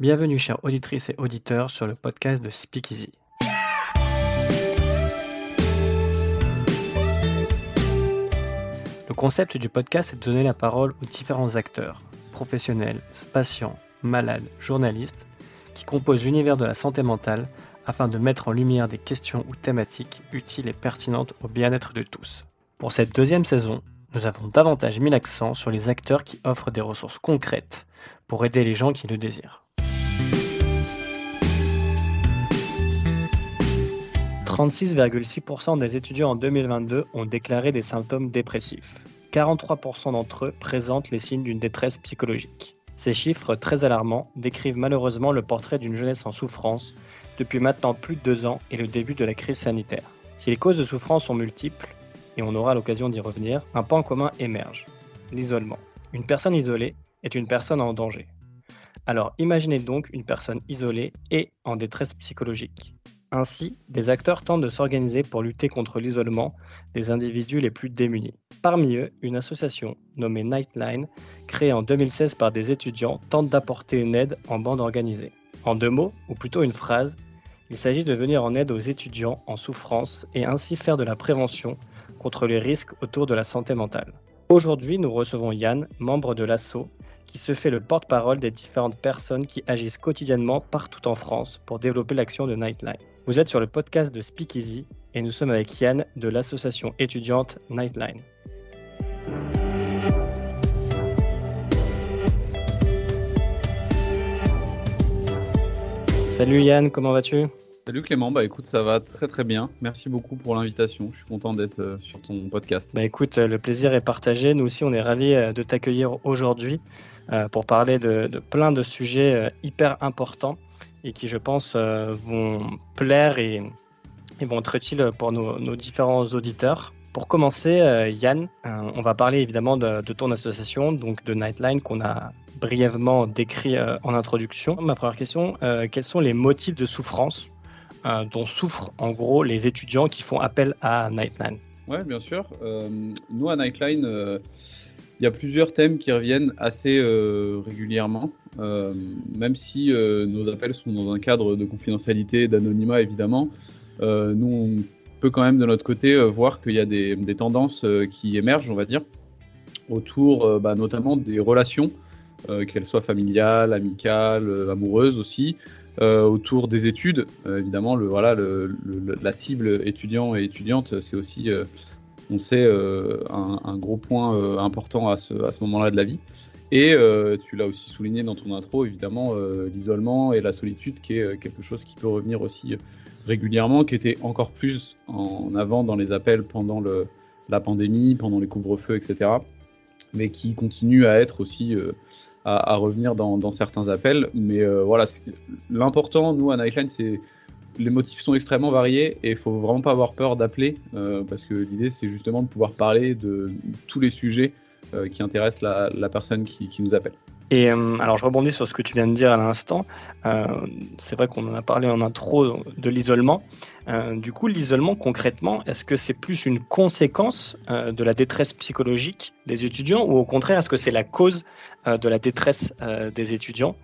Bienvenue chères auditrices et auditeurs sur le podcast de Speakeasy. Le concept du podcast est de donner la parole aux différents acteurs, professionnels, patients, malades, journalistes, qui composent l'univers de la santé mentale afin de mettre en lumière des questions ou thématiques utiles et pertinentes au bien-être de tous. Pour cette deuxième saison, nous avons davantage mis l'accent sur les acteurs qui offrent des ressources concrètes pour aider les gens qui le désirent. 36,6% des étudiants en 2022 ont déclaré des symptômes dépressifs. 43% d'entre eux présentent les signes d'une détresse psychologique. Ces chiffres très alarmants décrivent malheureusement le portrait d'une jeunesse en souffrance depuis maintenant plus de deux ans et le début de la crise sanitaire. Si les causes de souffrance sont multiples, et on aura l'occasion d'y revenir, un point commun émerge, l'isolement. Une personne isolée est une personne en danger. Alors imaginez donc une personne isolée et en détresse psychologique. Ainsi, des acteurs tentent de s'organiser pour lutter contre l'isolement des individus les plus démunis. Parmi eux, une association nommée Nightline, créée en 2016 par des étudiants, tente d'apporter une aide en bande organisée. En deux mots, ou plutôt une phrase, il s'agit de venir en aide aux étudiants en souffrance et ainsi faire de la prévention contre les risques autour de la santé mentale. Aujourd'hui, nous recevons Yann, membre de l'ASSO, qui se fait le porte-parole des différentes personnes qui agissent quotidiennement partout en France pour développer l'action de Nightline. Vous êtes sur le podcast de Speakeasy et nous sommes avec Yann de l'association étudiante Nightline. Salut Yann, comment vas-tu? Salut Clément, bah écoute, ça va très très bien. Merci beaucoup pour l'invitation. Je suis content d'être euh, sur ton podcast. Bah écoute, euh, le plaisir est partagé. Nous aussi, on est ravis euh, de t'accueillir aujourd'hui pour parler de, plein de sujets hyper importants et qui, je pense, vont plaire et, vont être utiles pour nos, différents auditeurs. Pour commencer, Yann, on va parler évidemment de, ton association, donc de Nightline, qu'on a brièvement décrit en introduction. Ma première question, quels sont les motifs de souffrance euh, dont souffrent en gros les étudiants qui font appel à Nightline? Oui, bien sûr. Euh, nous, à Nightline, euh, il y a plusieurs thèmes qui reviennent assez régulièrement, même si nos appels sont dans un cadre de confidentialité d'anonymat, évidemment. nous, on peut quand même de notre côté voir qu'il y a des, tendances qui émergent, on va dire, autour bah, notamment des relations, qu'elles soient familiales, amicales, amoureuses aussi, euh, autour des études. Euh, évidemment, le, voilà, le, la cible étudiant et étudiante, c'est aussi, euh, on sait, un, un, gros point important à ce, moment-là de la vie. Et tu l'as aussi souligné dans ton intro, évidemment, l'isolement et la solitude, qui est quelque chose qui peut revenir aussi régulièrement, qui était encore plus en avant dans les appels pendant la pandémie, pendant les couvre-feux, etc. Mais qui continue à être aussi à, revenir dans, certains appels. Mais euh, voilà, l'important, nous, à Nightline, c'est les motifs sont extrêmement variés et il faut vraiment pas avoir peur d'appeler euh, parce que l'idée, c'est justement de pouvoir parler de tous les sujets euh, qui intéressent la, personne qui, nous appelle. Et alors je rebondis sur ce que tu viens de dire à l'instant. c'est vrai qu'on en a parlé en intro de l'isolement. du coup, l'isolement concrètement, est-ce que c'est plus une conséquence de la détresse psychologique des étudiants ou au contraire, est-ce que c'est la cause euh, de la détresse euh, des étudiants?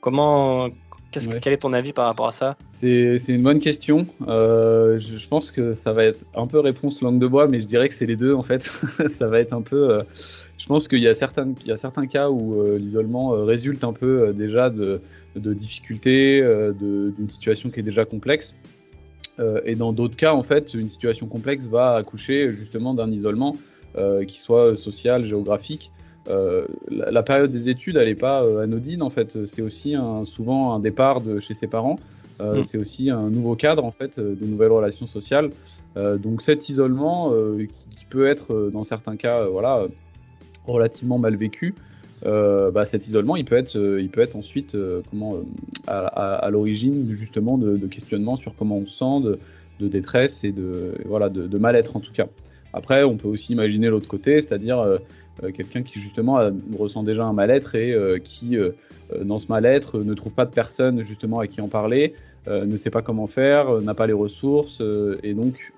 Comment, Quel est ton avis par rapport à ça C'est une bonne question. Euh, je, pense que ça va être un peu réponse langue de bois, mais je dirais que c'est les deux en fait. ça va être un peu. je pense qu'il y, a certains, il y a certains cas où l'isolement résulte un peu déjà de, de difficultés, d'une situation qui est déjà complexe. et dans d'autres cas, en fait, une situation complexe va accoucher justement d'un isolement qui soit social, géographique. Euh, la, période des études, elle n'est pas euh, anodine en fait. C'est aussi un, souvent un départ de chez ses parents. Euh, mm. C'est aussi un nouveau cadre en fait, de nouvelles relations sociales. donc cet isolement, qui, peut être dans certains cas, voilà, relativement mal vécu, bah, cet isolement, il peut être, il peut être ensuite comment, à, l'origine justement de, de, questionnements sur comment on se sent, de, de détresse et de, voilà, de, de mal-être en tout cas. Après, on peut aussi imaginer l'autre côté, c'est-à-dire quelqu'un qui justement ressent déjà un mal-être et euh, qui, euh, dans ce mal-être, ne trouve pas de personne justement à qui en parler, ne sait pas comment faire, n'a pas les ressources, et donc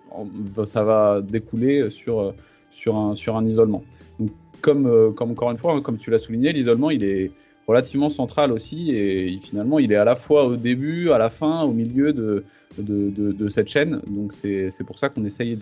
ça va découler sur, sur, un, sur un isolement. Donc, comme, comme encore une fois, hein, comme tu l'as souligné, l'isolement, il est relativement central aussi. Et finalement, il est à la fois au début, à la fin, au milieu de, de, cette chaîne. Donc c'est pour ça qu'on essaye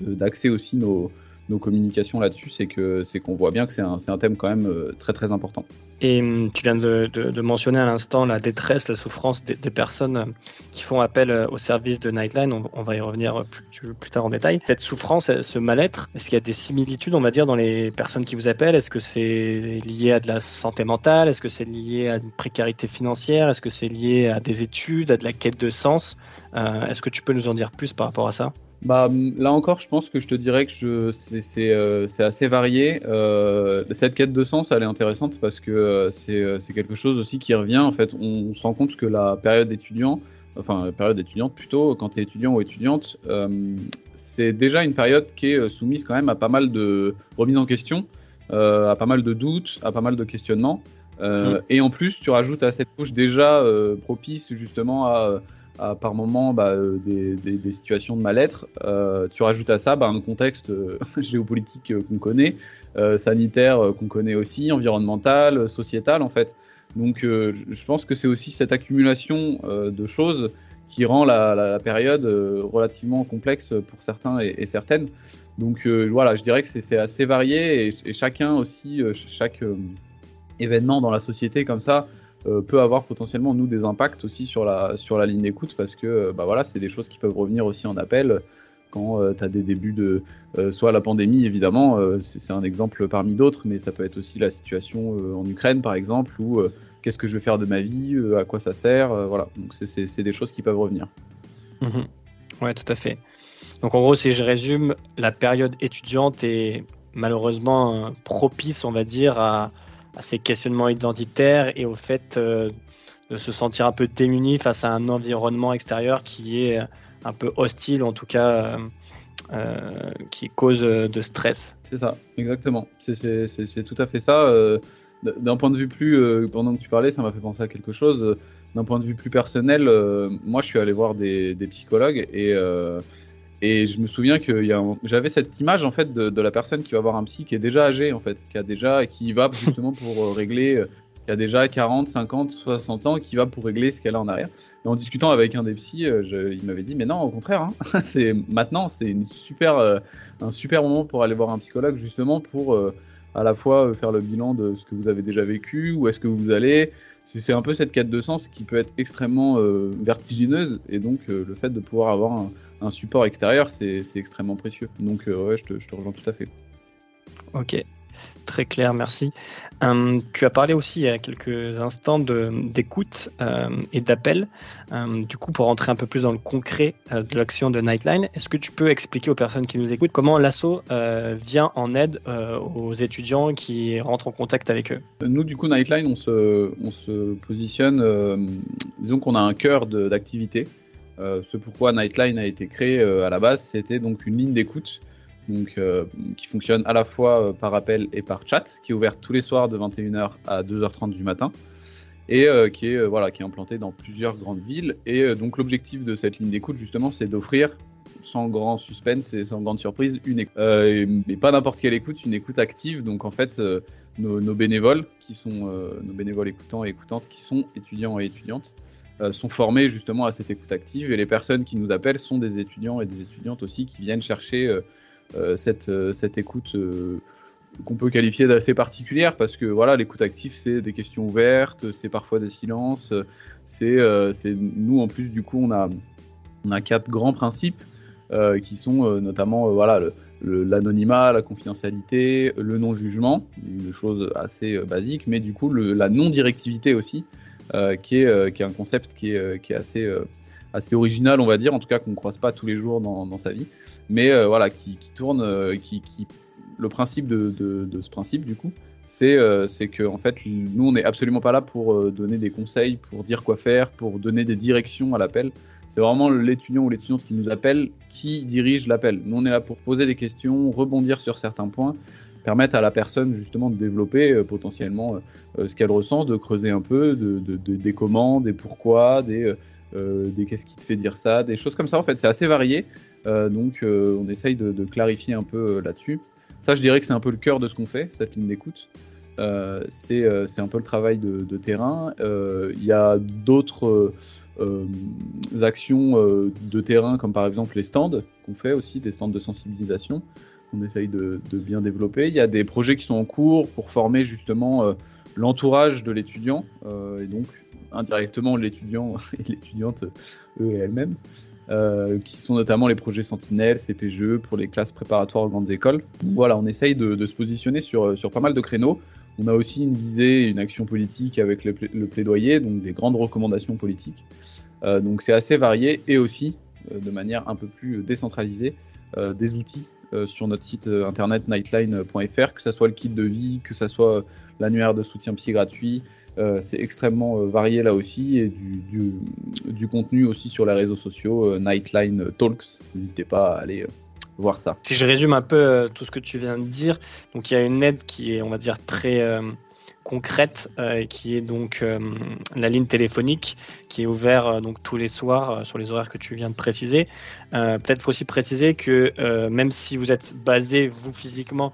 d'axer aussi nos, nos communications là-dessus, c'est que c'est qu'on voit bien que c'est un, un, thème quand même euh, très très important. Et hum, tu viens de, mentionner à l'instant la détresse, la souffrance des, personnes euh, qui font appel euh, au service de Nightline. On, va y revenir plus, plus, tard en détail. Cette souffrance, ce mal-être, est-ce qu'il y a des similitudes, on va dire, dans les personnes qui vous appellent? Est-ce que c'est lié à de la santé mentale? Est-ce que c'est lié à une précarité financière? Est-ce que c'est lié à des études, à de la quête de sens? Est-ce que tu peux nous en dire plus par rapport à ça? Bah, là encore, je pense que je te dirais que c'est euh, assez varié. Euh, cette quête de sens, elle est intéressante parce que euh, c'est quelque chose aussi qui revient. En fait, on, se rend compte que la période étudiant, enfin, la période étudiante plutôt, quand tu es étudiant ou étudiante, c'est déjà une période qui est soumise quand même à pas mal de remises en question, à pas mal de doutes, à pas mal de questionnements. Mmh. Et en plus, tu rajoutes à cette couche déjà propice justement à par moment bah, euh, des, des, situations de mal-être. Euh, tu rajoutes à ça bah, un contexte euh, géopolitique qu'on connaît, sanitaire qu'on connaît aussi, environnemental, sociétal en fait. Donc je pense que c'est aussi cette accumulation de choses qui rend la, période relativement complexe pour certains et, certaines. Donc voilà, je dirais que c'est assez varié et chacun aussi, chaque événement dans la société comme ça, euh, peut avoir potentiellement nous des impacts aussi sur la sur la ligne d'écoute parce que euh, bah voilà c'est des choses qui peuvent revenir aussi en appel quand euh, tu as des débuts de soit la pandémie évidemment c'est un exemple parmi d'autres mais ça peut être aussi la situation en Ukraine par exemple ou qu'est-ce que je vais faire de ma vie à quoi ça sert voilà. Donc c'est des choses qui peuvent revenir. Mmh ouais tout à fait. Donc en gros si je résume la période étudiante est malheureusement propice on va dire à à ces questionnements identitaires et au fait euh, de se sentir un peu démuni face à un environnement extérieur qui est un peu hostile, en tout cas euh, euh, qui cause de stress. C'est ça, exactement. C'est tout à fait ça. D'un point de vue plus, pendant que tu parlais, ça m'a fait penser à quelque chose. D'un point de vue plus personnel, moi je suis allé voir des, des psychologues et et je me souviens que j'avais cette image en fait de, la personne qui va voir un psy qui est déjà âgé en fait, qui a déjà, qui va justement pour euh, régler, euh, qui a déjà 40, 50, 60 ans, qui va pour régler ce qu'elle a en arrière. Et en discutant avec un des psys, euh, il m'avait dit mais non, au contraire, hein, c'est maintenant, c'est une super, un super moment pour aller voir un psychologue justement pour à la fois faire le bilan de ce que vous avez déjà vécu, où est-ce que vous allez. C'est un peu cette quête de sens qui peut être extrêmement vertigineuse et donc le fait de pouvoir avoir un, un support extérieur, c'est extrêmement précieux. Donc, euh, ouais, je te, je te, rejoins tout à fait. Ok, très clair, merci. Hum, tu as parlé aussi il y a quelques instants d'écoute euh, et d'appel. Hum, du coup, pour rentrer un peu plus dans le concret euh, de l'action de Nightline, est-ce que tu peux expliquer aux personnes qui nous écoutent comment l'ASSO vient en aide aux étudiants qui rentrent en contact avec eux? Nous, du coup, Nightline, on se, on se positionne, disons qu'on a un cœur d'activité. Euh, ce pourquoi Nightline a été créé euh, à la base, c'était donc une ligne d'écoute euh, qui fonctionne à la fois par appel et par chat, qui est ouverte tous les soirs de 21h à 2h30 du matin et qui est voilà qui est implantée dans plusieurs grandes villes. Et donc l'objectif de cette ligne d'écoute justement, c'est d'offrir sans grand suspense et sans grande surprise une écoute, pas n'importe quelle écoute, une écoute active. Donc en fait, nos, bénévoles qui sont nos bénévoles écoutants et écoutantes qui sont étudiants et étudiantes sont formés justement à cette écoute active et les personnes qui nous appellent sont des étudiants et des étudiantes aussi qui viennent chercher euh, euh, cette, cette écoute qu'on peut qualifier d'assez particulière parce que voilà l'écoute active c'est des questions ouvertes c'est parfois des silences c'est nous en plus du coup on a on a quatre grands principes qui sont notamment voilà l'anonymat, la confidentialité, le non-jugement, des choses assez basiques, mais du coup la non-directivité aussi, euh, qui, est, euh, qui est un concept qui est, euh, qui est assez, assez original, on va dire, en tout cas qu'on ne croise pas tous les jours dans, sa vie, mais voilà, qui, tourne, qui, qui, le principe de, de, de, ce principe, du coup, c'est euh, que en fait nous on n'est absolument pas là pour donner des conseils, pour dire quoi faire, pour donner des directions à l'appel. C'est vraiment l'étudiant ou l'étudiante qui nous appelle qui dirige l'appel. Nous on est là pour poser des questions, rebondir sur certains points permettre à la personne justement de développer euh, potentiellement euh, euh, ce qu'elle ressent, de creuser un peu, de, des comment, des pourquoi, des, qu'est-ce qui te fait dire ça, des choses comme ça. En fait, c'est assez varié. donc, on essaye de, clarifier un peu là-dessus. Ça, je dirais que c'est un peu le cœur de ce qu'on fait, cette ligne d'écoute. c'est un peu le travail de terrain. Il y a d'autres actions de terrain, comme par exemple les stands qu'on fait aussi, des stands de sensibilisation qu'on essaye de, bien développer. Il y a des projets qui sont en cours pour former justement l'entourage de l'étudiant, et donc indirectement l'étudiant et l'étudiante eux et elles-mêmes. Euh, qui sont notamment les projets Sentinelle, CPGE pour les classes préparatoires aux grandes écoles. Voilà, on essaye de, se positionner sur, pas mal de créneaux. On a aussi une visée, une action politique avec le, plaidoyer, donc des grandes recommandations politiques. Euh, donc c'est assez varié et aussi, euh, de manière un peu plus décentralisée, des outils sur notre site internet nightline.fr, que ce soit le kit de vie, que ce soit l'annuaire de soutien psy gratuit, euh, c'est extrêmement euh, varié là aussi et du, contenu aussi sur les réseaux sociaux, euh, Nightline Talks. N'hésitez pas à aller voir ça. Si je résume un peu tout ce que tu viens de dire, donc il y a une aide qui est, on va dire, très concrète, qui est donc la ligne téléphonique, qui est ouverte donc tous les soirs sur les horaires que tu viens de préciser. Peut-être aussi préciser que même si vous êtes basé vous physiquement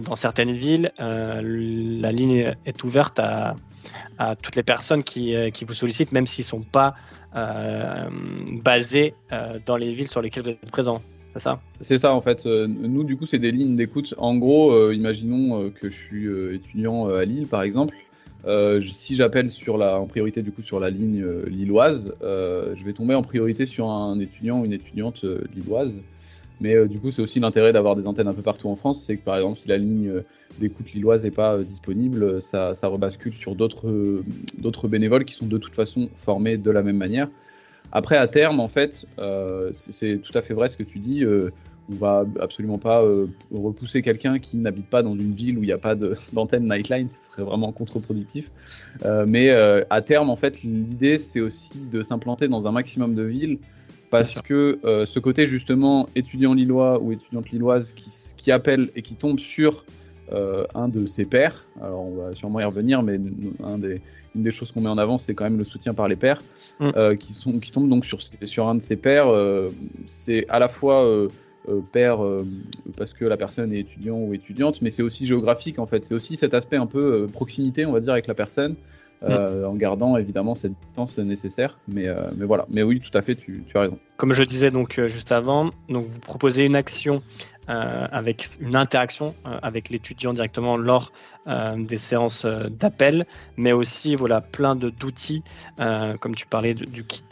dans certaines villes, la ligne est ouverte à toutes les personnes qui, euh, qui vous sollicitent, même s'ils ne sont pas euh, basés euh, dans les villes sur lesquelles vous êtes présent. C'est ça en fait. nous, du coup, c'est des lignes d'écoute. En gros, imaginons que je suis étudiant à Lille, par exemple. si j'appelle en priorité du coup sur la ligne lilloise, je vais tomber en priorité sur un étudiant ou une étudiante lilloise. Mais du coup, c'est aussi l'intérêt d'avoir des antennes un peu partout en France. C'est que par exemple, si la ligne d'écoute lilloise n'est pas euh, disponible, ça, rebascule sur euh, d'autres bénévoles qui sont de toute façon formés de la même manière. Après, à terme, en fait, euh, c'est tout à fait vrai ce que tu dis. on va absolument pas repousser quelqu'un qui n'habite pas dans une ville où il n'y a pas d'antenne Nightline, ce serait vraiment contre-productif. mais à terme, en fait, l'idée, c'est aussi de s'implanter dans un maximum de villes parce que ce côté justement étudiant lillois ou étudiante lilloise qui, qui appelle et qui tombe sur euh, un de ses pairs. Alors on va sûrement y revenir, mais un des, une des choses qu'on met en avant, c'est quand même le soutien par les pairs, mm. euh, qui, sont, qui tombent donc sur, sur un de ses pairs. Euh, c'est à la fois père parce que la personne est étudiant ou étudiante, mais c'est aussi géographique en fait. C'est aussi cet aspect un peu proximité, on va dire, avec la personne. Mm. en gardant évidemment cette distance nécessaire. Mais, mais voilà. Mais oui, tout à fait, tu, tu as raison. Comme je disais donc juste avant, donc vous proposez une action euh, avec une interaction euh, avec l'étudiant directement lors euh, des séances d'appel, mais aussi voilà plein d'outils, comme tu parlais du kit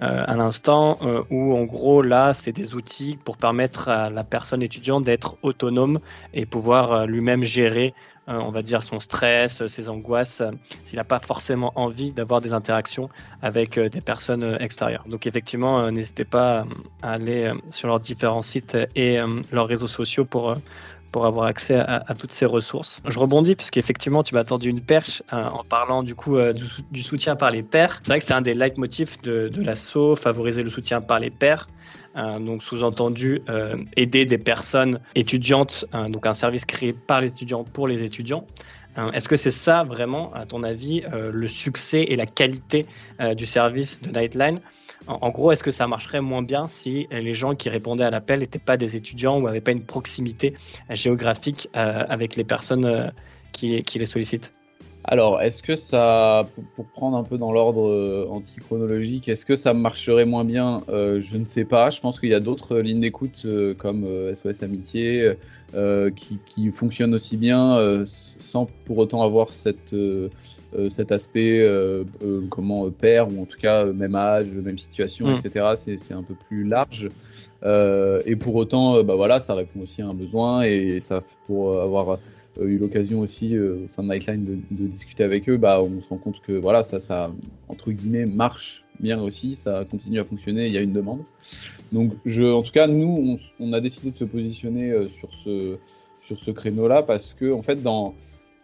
à l'instant, où en gros là c'est des outils pour permettre à la personne étudiante d'être autonome et pouvoir lui-même gérer euh, on va dire, son stress, ses angoisses, euh, s'il n'a pas forcément envie d'avoir des interactions avec euh, des personnes extérieures. Donc effectivement, n'hésitez pas à aller sur leurs différents sites et leurs réseaux sociaux pour pour avoir accès à, toutes ces ressources. Je rebondis puisqu'effectivement tu m'as tendu une perche en parlant du coup du, soutien par les pairs. C'est vrai que c'est un des leitmotifs de, de l'assaut, favoriser le soutien par les pairs. Euh, donc sous-entendu euh, aider des personnes étudiantes, euh, donc un service créé par les étudiants pour les étudiants. Est-ce que c'est ça vraiment, à ton avis, le succès et la qualité du service de Nightline? En, gros, est-ce que ça marcherait moins bien si les gens qui répondaient à l'appel n'étaient pas des étudiants ou n'avaient pas une proximité géographique avec les personnes qui les sollicitent? Alors, est-ce que ça, pour, prendre un peu dans l'ordre euh, antichronologique, est-ce que ça marcherait moins bien euh, Je ne sais pas. Je pense qu'il y a d'autres lignes d'écoute euh, comme SOS Amitié qui, fonctionnent aussi bien sans pour autant avoir cette, cet aspect comment père ou en tout cas même âge, même situation, mm. etc. C'est un peu plus large. et pour autant, bah voilà, ça répond aussi à un besoin et ça pour avoir euh, eu l'occasion aussi euh, au sein de Nightline de, de, discuter avec eux, bah, on se rend compte que voilà, ça, ça entre guillemets marche bien aussi, ça continue à fonctionner, il y a une demande. Donc, je, en tout cas, nous, on, on a décidé de se positionner euh, sur ce, sur ce créneau-là parce que, en fait, dans,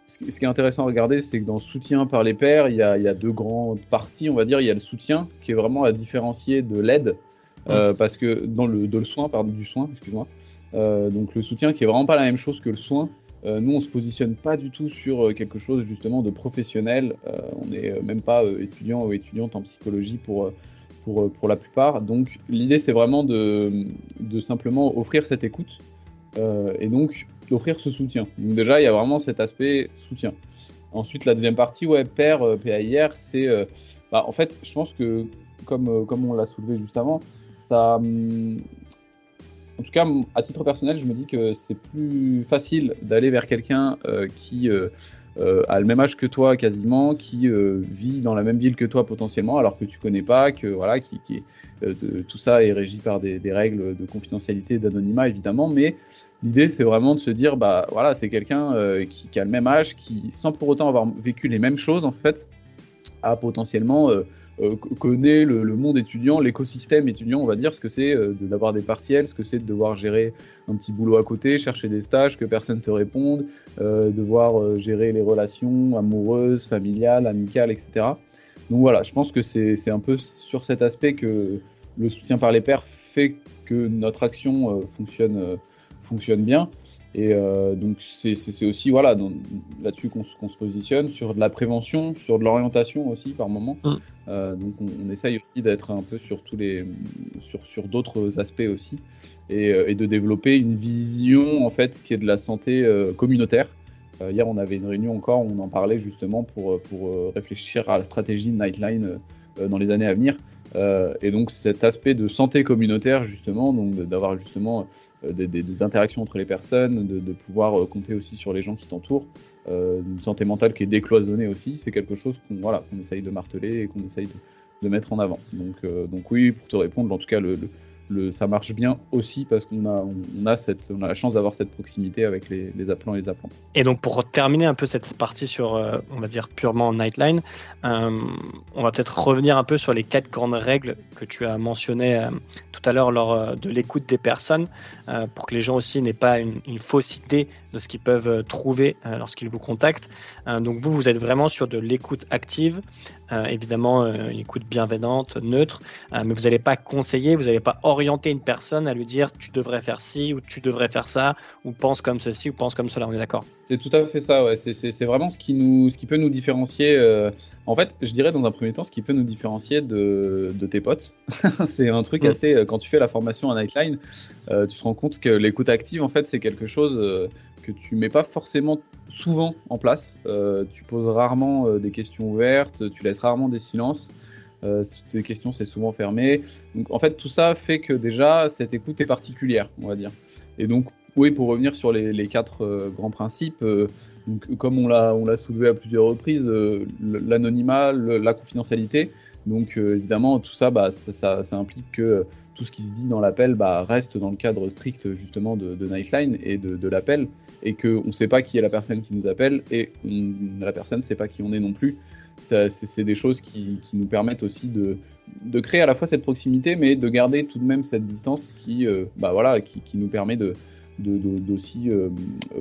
ce qui est intéressant à regarder, c'est que dans le soutien par les pairs, il y, a, il y a, deux grandes parties, on va dire. Il y a le soutien qui est vraiment à différencier de l'aide, euh, parce que dans le, de le soin, pardon, du soin, excuse-moi. Euh, donc le soutien qui est vraiment pas la même chose que le soin, euh, nous, on se positionne pas du tout sur euh, quelque chose justement de professionnel. Euh, on n'est même pas étudiant ou étudiante en psychologie pour, la plupart. Donc, l'idée, c'est vraiment de, simplement offrir cette écoute. et donc, d'offrir ce soutien. Donc déjà, il y a vraiment cet aspect soutien. Ensuite, la deuxième partie, ouais, pair, c'est, bah, en fait, je pense que comme, comme on l'a soulevé juste avant, ça, hum, en tout cas, à titre personnel, je me dis que c'est plus facile d'aller vers quelqu'un qui a le même âge que toi quasiment, qui vit dans la même ville que toi potentiellement, alors que tu connais pas, que voilà, qui, tout ça est régi par des, règles de confidentialité, d'anonymat évidemment, mais L'idée, c'est vraiment de se dire, bah voilà, c'est quelqu'un euh, qui, a le même âge, qui, sans pour autant avoir vécu les mêmes choses, en fait, a potentiellement euh, euh, connaît le, monde étudiant, l'écosystème étudiant, on va dire, ce que c'est d'avoir des partiels, ce que c'est de devoir gérer un petit boulot à côté, chercher des stages, que personne te réponde, devoir gérer les relations amoureuses, familiales, amicales, etc. Donc voilà, je pense que c'est un peu sur cet aspect que le soutien par les pairs fait que notre action fonctionne bien. Et euh, donc c'est aussi voilà là-dessus qu'on se positionne sur de la prévention, sur de l'orientation aussi par moment. Mm. Euh, donc on, essaye aussi d'être un peu sur tous les sur sur d'autres aspects aussi et, euh, et, de développer une vision en fait qui est de la santé communautaire. hier on avait une réunion encore on en parlait justement pour pour réfléchir à la stratégie Nightline dans les années à venir. et donc cet aspect de santé communautaire justement, donc d'avoir justement euh, des, interactions entre les personnes, de, pouvoir euh, compter aussi sur les gens qui t'entourent. Euh, une santé mentale qui est décloisonnée aussi, c'est quelque chose qu'on voilà, qu'on essaye de marteler et qu'on essaye de, mettre en avant. Donc, donc oui, pour te répondre, en tout cas, le, ça marche bien aussi parce qu'on a, on a, cette, on a la chance d'avoir cette proximité avec les, appelants et les appelants. Et donc pour terminer un peu cette partie sur, on va dire, purement Nightline, on va peut-être revenir un peu sur les quatre grandes règles que tu as mentionnées tout à l'heure lors de l'écoute des personnes. Euh, pour que les gens aussi n'aient pas une, fausse idée de ce qu'ils peuvent euh, trouver euh, lorsqu'ils vous contactent. donc vous, vous êtes vraiment sur de l'écoute active, évidemment une écoute bienveillante, neutre, mais vous n'allez pas conseiller, vous n'allez pas orienter une personne à lui dire tu devrais faire ci ou tu devrais faire ça ou pense comme ceci ou pense comme cela. On est d'accord? C'est tout à fait ça. Ouais. C'est vraiment ce qui nous, ce qui peut nous différencier. En fait, je dirais dans un premier temps, ce qui peut nous différencier de, tes potes, c'est un truc mm. assez. Euh, quand tu fais la formation à Nightline, euh, tu te rends compte que l'écoute active, en fait, c'est quelque chose euh, que tu mets pas forcément souvent en place. tu poses rarement des questions ouvertes, tu laisses rarement des silences. ces questions, c'est souvent fermé. Donc, en fait, tout ça fait que déjà, cette écoute est particulière, on va dire. Et donc, oui, pour revenir sur les, quatre grands principes, donc, comme on l'a, soulevé à plusieurs reprises, euh, l'anonymat, la confidentialité. Donc, euh, évidemment, tout ça, bah, ça, ça, implique que tout ce qui se dit dans l'appel bah, reste dans le cadre strict justement de, Nightline et de, l'appel, et qu'on ne sait pas qui est la personne qui nous appelle, et la personne ne sait pas qui on est non plus. c'est, des choses qui, nous permettent aussi de, créer à la fois cette proximité, mais de garder tout de même cette distance qui, euh, bah, voilà, qui nous permet de, d'aussi euh,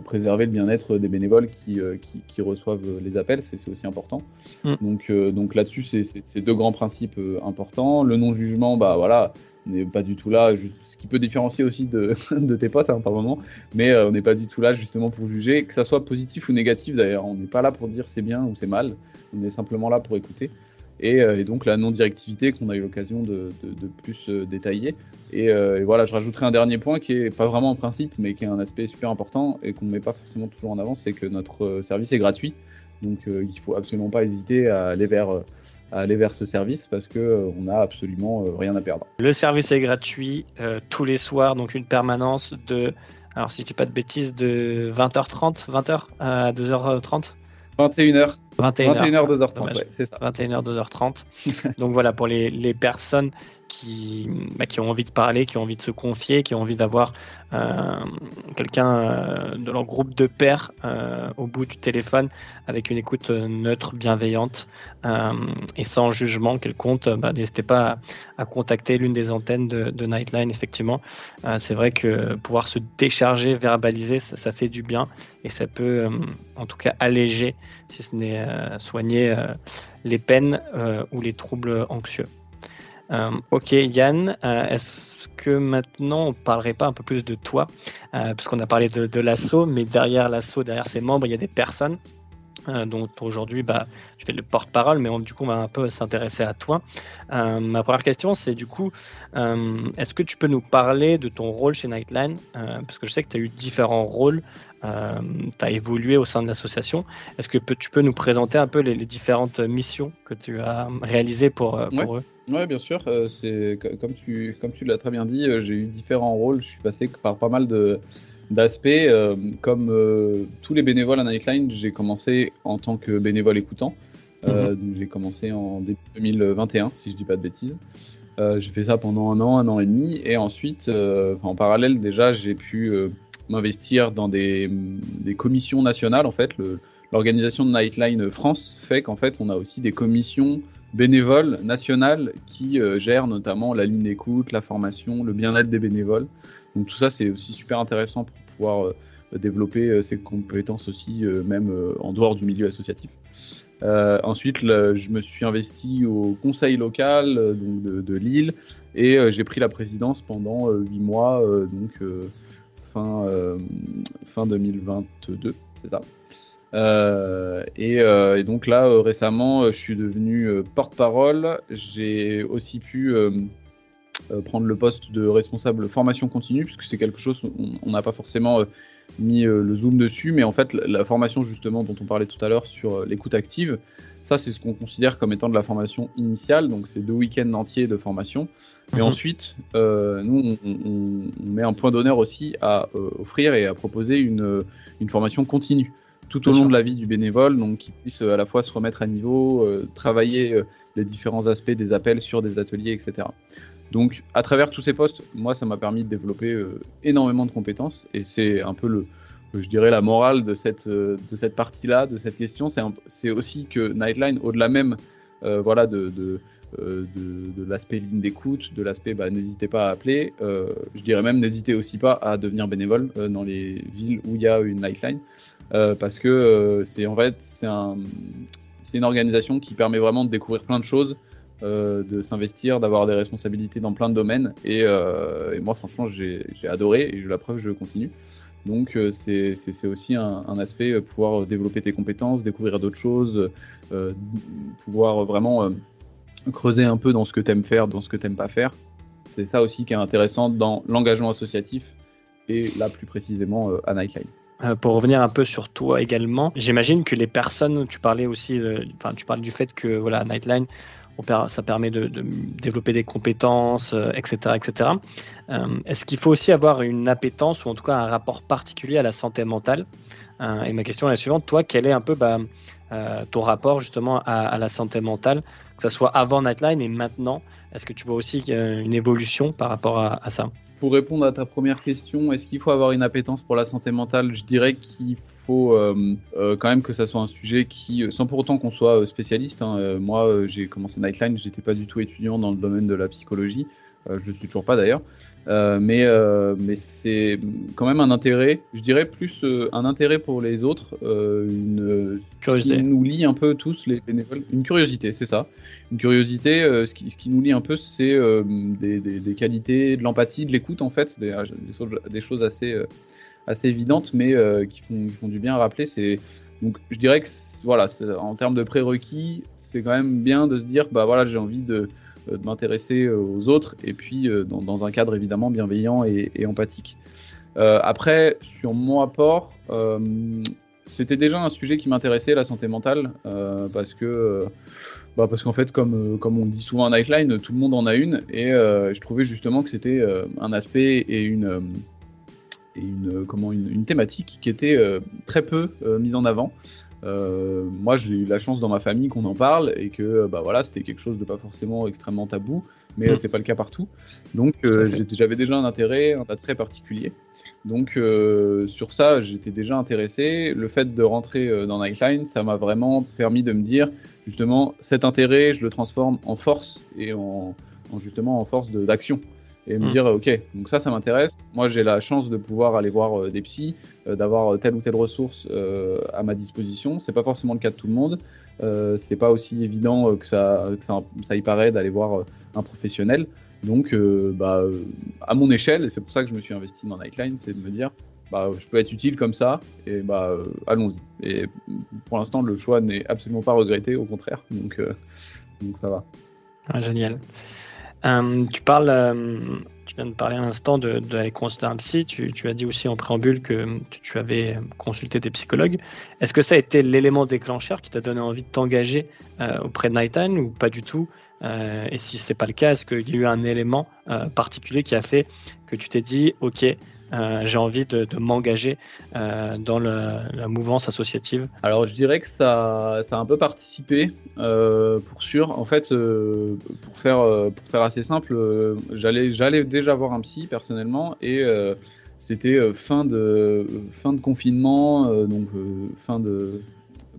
préserver le bien-être des bénévoles qui, euh, qui, reçoivent les appels, c'est aussi important. Mm. Donc, euh, donc là-dessus, c'est deux grands principes importants. Le non-jugement, bah voilà, on n'est pas du tout là, ce qui peut différencier aussi de, de tes potes hein, par moment, mais on n'est pas du tout là justement pour juger, que ça soit positif ou négatif d'ailleurs. On n'est pas là pour dire c'est bien ou c'est mal, on est simplement là pour écouter. Euh, et, donc la non-directivité qu'on a eu l'occasion de, plus euh, détailler. Euh, et, voilà, je rajouterai un dernier point qui est pas vraiment un principe, mais qui est un aspect super important et qu'on ne met pas forcément toujours en avant, c'est que notre service est gratuit. Donc il ne faut absolument pas hésiter à aller vers aller vers ce service parce que on n'a absolument rien à perdre. Le service est gratuit tous les soirs, donc une permanence de, alors si je dis pas de bêtises, de 20h30, 20h à 2h30. 21h. 21h. 21h, 2h30, c'est ça. 21h, 2h30. Donc voilà, pour les, les personnes qui, bah, qui ont envie de parler, qui ont envie de se confier, qui ont envie d'avoir euh, quelqu'un euh, de leur groupe de pairs euh, au bout du téléphone avec une écoute neutre, bienveillante et sans jugement quelconque, bah, n'hésitez pas à, contacter l'une des antennes de, Nightline. Effectivement, c'est vrai que pouvoir se décharger, verbaliser, ça, ça fait du bien et ça peut en tout cas alléger, si ce n'est soigner les peines ou les troubles anxieux. Euh, ok Yann, euh, est-ce que maintenant on parlerait pas un peu plus de toi, euh, puisqu'on a parlé de, de l'assaut, mais derrière l'assaut, derrière ses membres, il y a des personnes. dont aujourd'hui bah, je fais le porte-parole, mais du coup on va un peu s'intéresser à toi. ma première question c'est du coup, est-ce que tu peux nous parler de ton rôle chez Nightline Parce que je sais que tu as eu différents rôles euh, tu as évolué au sein de l'association. Est-ce que tu peux nous présenter un peu les, différentes missions que tu as réalisées pour, euh, eux? Oui, bien sûr. Euh, c'est comme tu, comme tu l'as très bien dit, j'ai eu différents rôles. Je suis passé par pas mal de d'aspects. comme tous les bénévoles à Nightline, j'ai commencé en tant que bénévole écoutant. Mhm. J'ai commencé en début 2021, si je dis pas de bêtises. j'ai fait ça pendant un an, un an et demi, et ensuite, en parallèle, déjà, j'ai pu m'investir dans des, commissions nationales. En fait, l'organisation de Nightline France fait qu'en fait, on a aussi des commissions bénévoles nationales qui euh, gèrent notamment la ligne d'écoute, la formation, le bien-être des bénévoles. Donc tout ça, c'est aussi super intéressant pour pouvoir euh, développer euh, ses compétences aussi, même en dehors du milieu associatif. ensuite, je me suis investi au conseil local de, de Lille et j'ai pris la présidence pendant huit mois. donc fin, euh, fin 2022, c'est ça. Euh, euh, et, donc là, récemment, je suis devenu porte-parole. J'ai aussi pu prendre le poste de responsable formation continue, puisque c'est quelque chose, on n'a pas forcément mis le zoom dessus, mais en fait, la, formation justement dont on parlait tout à l'heure sur l'écoute active, ça c'est ce qu'on considère comme étant de la formation initiale, donc c'est deux week-ends entiers de formation. Et mhm. ensuite, euh, nous, on, met un point d'honneur aussi à euh, offrir et à proposer une, une formation continue tout au long de la vie du bénévole, donc qui puisse à la fois se remettre à niveau, euh, travailler les différents aspects des appels sur des ateliers, etc. Donc, à travers tous ces postes, moi, ça m'a permis de développer énormément de compétences, et c'est un peu le, je dirais, la morale de cette, de cette partie-là, de cette question. C'est aussi que Nightline, au-delà même, voilà, de, de euh, de, l'aspect ligne d'écoute, de l'aspect bah, n'hésitez pas à appeler. Euh, je dirais même n'hésitez aussi pas à devenir bénévole euh, dans les villes où il y a une Nightline, parce que c'est en fait c'est un, une organisation qui permet vraiment de découvrir plein de choses, de s'investir, d'avoir des responsabilités dans plein de domaines. Et, moi, franchement, j'ai adoré et la preuve, je continue. Donc, c'est aussi un, aspect pouvoir développer tes compétences, découvrir d'autres choses, pouvoir vraiment creuser un peu dans ce que tu aimes faire, dans ce que tu n'aimes pas faire. C'est ça aussi qui est intéressant dans l'engagement associatif et là plus précisément euh, à Nightline. Euh, pour revenir un peu sur toi également, j'imagine que les personnes, tu parlais aussi, enfin tu parles du fait que voilà Nightline, ça permet de, développer des compétences, etc., euh, etc. Est-ce qu'il faut aussi avoir une appétence ou en tout cas un rapport particulier à la santé mentale? Et ma question est la suivante toi, quel est un peu bah, ton rapport justement à, à la santé mentale que ce soit avant Nightline et maintenant? Est-ce que tu vois aussi une évolution par rapport à, ça? Pour répondre à ta première question, est-ce qu'il faut avoir une appétence pour la santé mentale? Je dirais qu'il faut euh, euh, quand même que ça soit un sujet qui, sans pour autant qu'on soit spécialiste, hein, moi j'ai commencé Nightline, j'étais pas du tout étudiant dans le domaine de la psychologie, je ne suis toujours pas d'ailleurs, euh, mais euh, mais c'est quand même un intérêt, je dirais plus euh, un intérêt pour les autres, une curiosité. qui nous lie un peu tous les bénévoles, une curiosité, c'est ça, une curiosité. ce, qui, ce qui nous lie un peu, c'est des, des, des, qualités, de l'empathie, de l'écoute en fait, des, des, choses assez assez évidentes, mais qui font, qui, font, du bien à rappeler. Donc je dirais que voilà, en termes de prérequis, c'est quand même bien de se dire bah voilà, j'ai envie de euh, m'intéresser euh, aux autres et puis euh, dans, un cadre évidemment bienveillant et, empathique. après, sur mon apport, c'était déjà un sujet qui m'intéressait, la santé mentale, parce que bah parce qu'en fait, comme, comme on dit souvent à Nightline, tout le monde en a une, et je trouvais justement que c'était un aspect et une, et une, comment, une, une thématique qui était très peu mise en avant. Euh, moi, j'ai eu la chance dans ma famille qu'on en parle et que bah voilà, c'était quelque chose de pas forcément extrêmement tabou, mais mm. c'est pas le cas partout. Donc, euh, j'avais déjà un intérêt, un très particulier. Donc, euh, sur ça, j'étais déjà intéressé. Le fait de rentrer dans Nightline, ça m'a vraiment permis de me dire, justement, cet intérêt, je le transforme en force et en, en justement en force d'action et me mm. dire ok donc ça ça m'intéresse moi j'ai la chance de pouvoir aller voir euh, des psys euh, d'avoir telle ou telle ressource euh, à ma disposition c'est pas forcément le cas de tout le monde c'est pas aussi évident que ça, que ça, ça y paraît d'aller voir un professionnel donc bah à mon échelle et c'est pour ça que je me suis investi dans Nightline c'est de me dire bah, je peux être utile comme ça, et bah, allons-y. Et pour l'instant, le choix n'est absolument pas regretté, au contraire, donc, donc ça va. Ah, génial. Tu parles, tu viens de parler un instant de, de consulter un psy. Tu, tu, as dit aussi en préambule que tu, avais consulté des psychologues. Est-ce que ça a été l'élément déclencheur qui t'a donné envie de t'engager auprès de Nighttime ou pas du tout? Euh, et si ce n'est pas le cas, est-ce qu'il y a eu un élément euh, particulier qui a fait que tu t'es dit, OK, euh, j'ai envie de, m'engager dans la mouvance associative Alors je dirais que ça, ça a un peu participé, pour sûr. En fait, pour, faire, pour faire assez simple, j'allais, j'allais déjà voir un psy personnellement et c'était fin, de, fin de confinement, donc fin de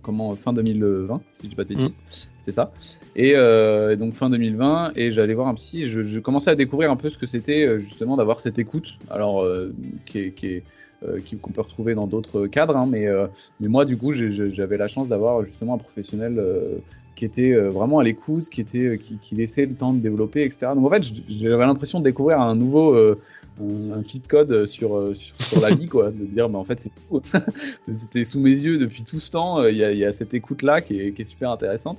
comment fin 2020, si je dis pas de bêtises. Mmh c'était ça. Et euh, donc fin 2020, et j'allais voir un psy. je, je, commençais à découvrir un peu ce que c'était euh, justement d'avoir cette écoute, alors euh, qui est, qui est qu'on peut retrouver dans d'autres cadres, hein, mais, mais moi du coup j'avais la chance d'avoir justement un professionnel qui était vraiment à l'écoute, qui était qui, qui, laissait le temps de développer, etc. Donc en fait j'avais l'impression de découvrir un nouveau un, un cheat code sur, sur, la vie, quoi, de dire, mais en fait, c'est fou. C'était sous mes yeux depuis tout ce temps. Il y a, y a cette écoute-là qui est, qui est, super intéressante.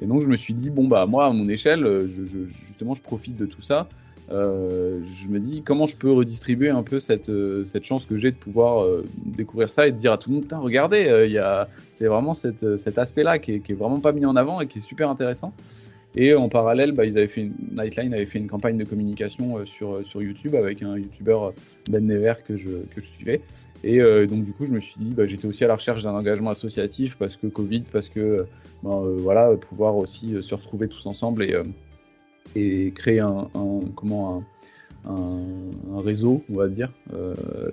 Et donc, je me suis dit, bon, bah, moi, à mon échelle, je, je, justement, je profite de tout ça. Euh, je me dis, comment je peux redistribuer un peu cette, cette chance que j'ai de pouvoir euh, découvrir ça et de dire à tout le monde, regardez, euh, il y a, c'est vraiment cette, cet aspect-là qui qui est vraiment pas mis en avant et qui est super intéressant. Et en parallèle, bah, ils avaient fait une, Nightline avait fait une campagne de communication euh, sur, euh, sur YouTube avec un YouTuber euh, Ben Never que je, que je suivais. Et donc du coup, je me suis dit, bah, j'étais aussi à la recherche d'un engagement associatif parce que Covid, parce que bah, voilà, pouvoir aussi se retrouver tous ensemble et, et créer un, comment un, réseau, on va dire.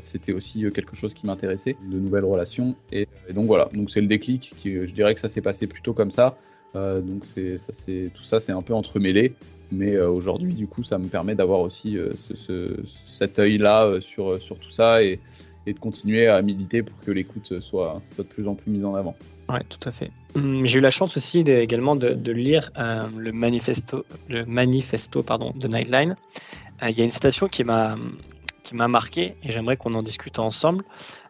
C'était aussi quelque chose qui m'intéressait, de nouvelles relations. Et, et donc voilà, donc c'est le déclic. Qui, je dirais que ça s'est passé plutôt comme ça. Euh, donc ça, tout ça, c'est un peu entremêlé. Mais euh, aujourd'hui, du coup, ça me permet d'avoir aussi euh, ce, cet œil-là sur, sur tout ça et, de continuer à militer pour que l'écoute soit, soit de plus en plus mise en avant. Oui, tout à fait. Hum, j'ai eu la chance aussi également de, lire le manifesto, le manifesto pardon, de Nightline. Il y a une citation qui m'a marqué et j'aimerais qu'on en discute ensemble.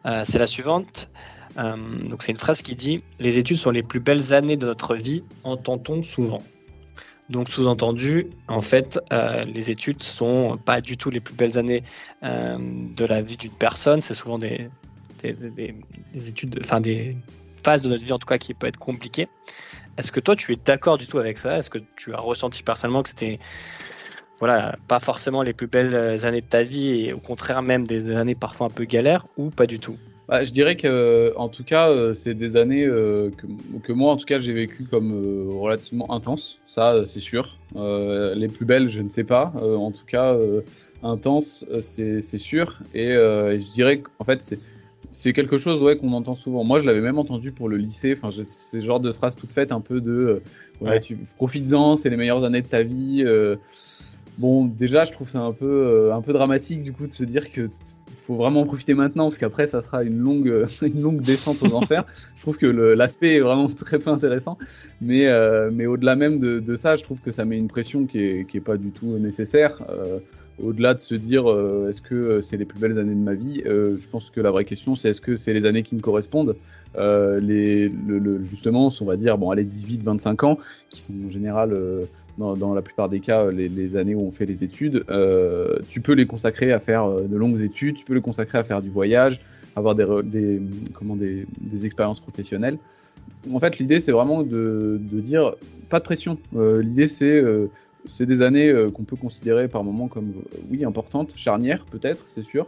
c'est la suivante. Euh, donc c'est une phrase qui dit Les études sont les plus belles années de notre vie, entend-on souvent. Donc sous-entendu, en fait, euh, les études sont pas du tout les plus belles années euh, de la vie d'une personne. C'est souvent des, des, études, enfin des phases de notre vie en tout cas qui peut être compliquées. Est-ce que toi tu es d'accord du tout avec ça? Est-ce que tu as ressenti personnellement que c'était voilà, pas forcément les plus belles années de ta vie et au contraire même des années parfois un peu galères ou pas du tout? Bah, je dirais que, en tout cas, euh, c'est des années euh, que, que, moi, en tout cas, j'ai vécu comme euh, relativement intenses. Ça, c'est sûr. les plus belles, je ne sais pas. en tout cas, intenses, c'est sûr. Et je dirais qu'en fait, c'est quelque chose ouais, qu'on entend souvent. Moi, je l'avais même entendu pour le lycée. Enfin, c'est ce genre de phrase toute faite, un peu de ouais, tu profites-en, c'est les meilleures années de ta vie. bon, déjà, je trouve ça un peu, un peu dramatique du coup de se dire que faut vraiment profiter maintenant parce qu'après ça sera une longue une longue descente aux enfers. Je trouve que l'aspect est vraiment très peu intéressant, mais euh, mais au-delà même de, de, ça, je trouve que ça met une pression qui est qui est pas du tout nécessaire. Euh, au-delà de se dire euh, est-ce que c'est les plus belles années de ma vie, je pense que la vraie question c'est est-ce que c'est les années qui me correspondent? les le, justement, on va dire bon allez 18-25 ans qui sont en général dans, la plupart des cas, les, années où on fait les études, euh, tu peux les consacrer à faire euh, de longues études, tu peux les consacrer à faire du voyage, avoir des, comment, des, expériences professionnelles. En fait, l'idée, c'est vraiment de, de, dire pas de pression. Euh, l'idée, c'est c'est des années qu'on peut considérer par moments comme, oui, importantes, charnières peut-être, c'est sûr.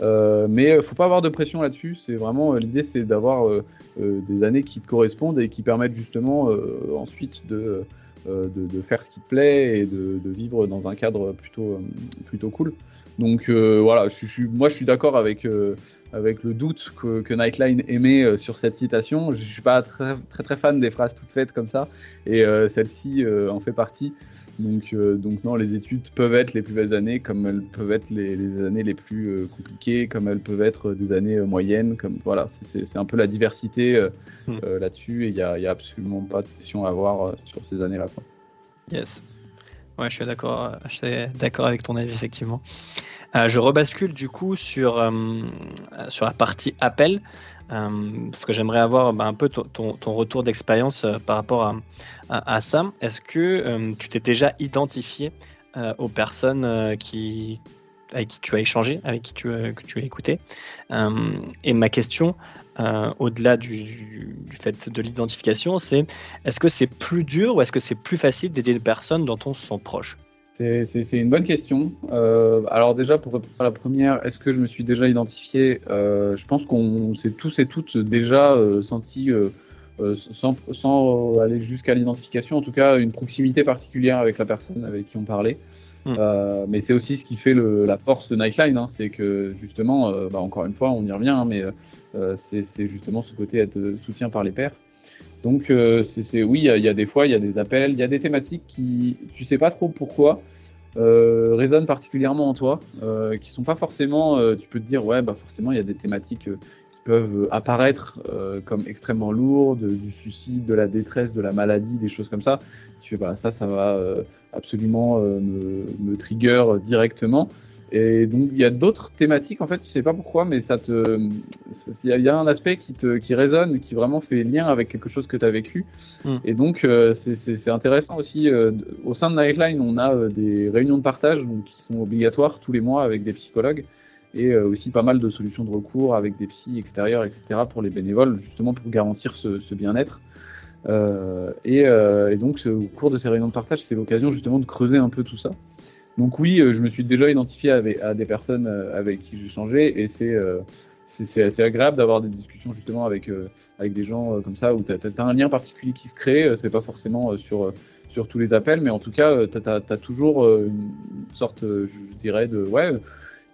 Euh, mais faut pas avoir de pression là-dessus. C'est vraiment l'idée, c'est d'avoir des années qui te correspondent et qui permettent justement ensuite de euh, de, faire ce qui te plaît et de, vivre dans un cadre plutôt, euh, plutôt cool. Donc euh, voilà, je, je, moi je suis d'accord avec, avec le doute que, que Nightline émet sur cette citation. Je suis pas très, très, très fan des phrases toutes faites comme ça et celle-ci en fait partie. Donc, euh, donc non, les études peuvent être les plus belles années, comme elles peuvent être les, années les plus euh, compliquées, comme elles peuvent être des années euh, moyennes. Comme voilà, c'est un peu la diversité hmm. là-dessus, et il n'y a, y a, absolument pas de question à avoir sur ces années-là. Yes. Ouais, je suis d'accord. Je suis d'accord avec ton avis effectivement. je rebascule du coup sur sur la partie appel. parce que j'aimerais avoir bah, un peu ton, ton, retour d'expérience par rapport à, à, ça. Est-ce que tu t'es déjà identifié aux personnes qui, avec qui tu as échangé, avec qui tu, que tu as écouté? Euh, et ma question, euh, au-delà du, fait de l'identification, c'est est-ce que c'est plus dur ou est-ce que c'est plus facile d'aider des personnes dont on se sent proche? C'est une bonne question. Euh, alors déjà, pour répondre à la première, est-ce que je me suis déjà identifié? Je pense qu'on s'est tous et toutes déjà senti, sans, sans, aller jusqu'à l'identification, en tout cas une proximité particulière avec la personne avec qui on parlait. Mm. Euh, mais c'est aussi ce qui fait le, la force de Nightline, hein, c'est que justement, euh, bah, encore une fois, on y revient, hein, mais euh, c'est justement ce côté être soutien par les pairs. Donc, c'est oui, il y, a des fois, il y a des appels, il y a des thématiques qui, tu sais pas trop pourquoi, résonnent particulièrement en toi, qui sont pas forcément, tu peux te dire, ouais, bah forcément, il y a des thématiques qui peuvent apparaître comme extrêmement lourdes, du suicide, de la détresse, de la maladie, des choses comme ça. Tu fais, bah ça, ça va absolument euh, me, me, trigger directement. Et donc il y a d'autres thématiques en fait, tu sais pas pourquoi, mais ça te, il y a un aspect qui te, qui résonne, qui vraiment fait lien avec quelque chose que tu as vécu. Mm. Et donc euh, c'est intéressant aussi. Euh, au sein de Nightline, on a des réunions de partage donc, qui sont obligatoires tous les mois avec des psychologues et aussi pas mal de solutions de recours avec des psys extérieurs, etc. pour les bénévoles, justement pour garantir ce, ce bien-être. Euh, et, euh, et, donc, au cours de ces réunions de partage, c'est l'occasion justement de creuser un peu tout ça. Donc oui, euh, je me suis déjà identifié avec, à des personnes avec qui j'ai changé et c'est c'est assez agréable d'avoir des discussions justement avec avec des gens comme ça où tu as, un lien particulier qui se crée. C'est pas forcément sur sur tous les appels, mais en tout cas, tu as, toujours une sorte, je dirais, de ouais,